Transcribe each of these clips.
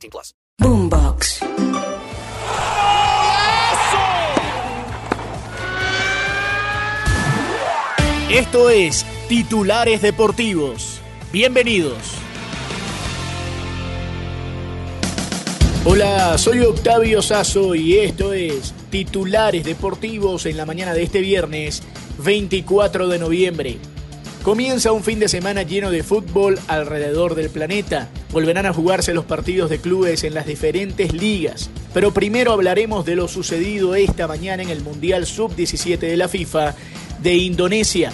18 plus. Boombox. Esto es Titulares Deportivos. Bienvenidos. Hola, soy Octavio Sazo y esto es Titulares Deportivos en la mañana de este viernes 24 de noviembre. Comienza un fin de semana lleno de fútbol alrededor del planeta. Volverán a jugarse los partidos de clubes en las diferentes ligas. Pero primero hablaremos de lo sucedido esta mañana en el Mundial Sub-17 de la FIFA de Indonesia.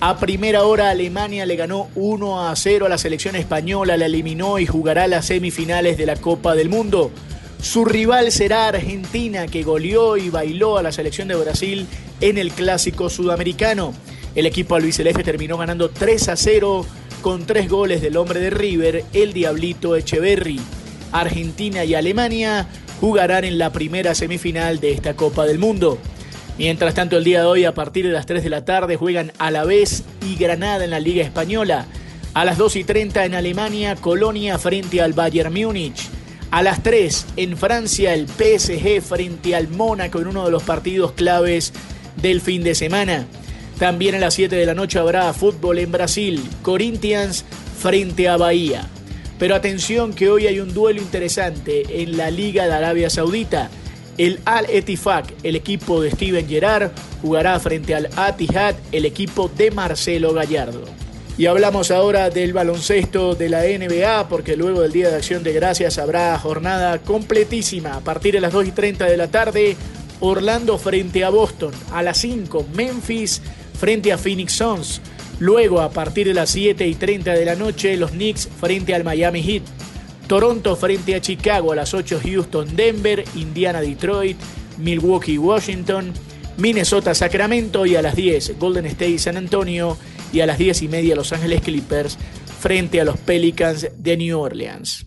A primera hora Alemania le ganó 1 a 0 a la selección española, la eliminó y jugará las semifinales de la Copa del Mundo. Su rival será Argentina, que goleó y bailó a la selección de Brasil en el clásico sudamericano. El equipo albiceleste terminó ganando 3 a 0 con tres goles del hombre de River, el Diablito Echeverry. Argentina y Alemania jugarán en la primera semifinal de esta Copa del Mundo. Mientras tanto, el día de hoy, a partir de las 3 de la tarde, juegan Alavés y Granada en la Liga Española. A las 2 y 30 en Alemania, Colonia frente al Bayern Múnich. A las 3 en Francia, el PSG frente al Mónaco en uno de los partidos claves del fin de semana. También a las 7 de la noche habrá fútbol en Brasil, Corinthians frente a Bahía. Pero atención que hoy hay un duelo interesante en la Liga de Arabia Saudita. El Al Etifak, el equipo de Steven Gerrard, jugará frente al Atihad, el equipo de Marcelo Gallardo. Y hablamos ahora del baloncesto de la NBA, porque luego del Día de Acción de Gracias habrá jornada completísima. A partir de las 2 y 30 de la tarde, Orlando frente a Boston. A las 5, Memphis frente a Phoenix Suns. Luego, a partir de las 7 y 30 de la noche, los Knicks frente al Miami Heat. Toronto frente a Chicago a las 8, Houston, Denver, Indiana, Detroit, Milwaukee, Washington, Minnesota, Sacramento y a las 10, Golden State, San Antonio y a las 10 y media, Los Ángeles Clippers frente a los Pelicans de New Orleans.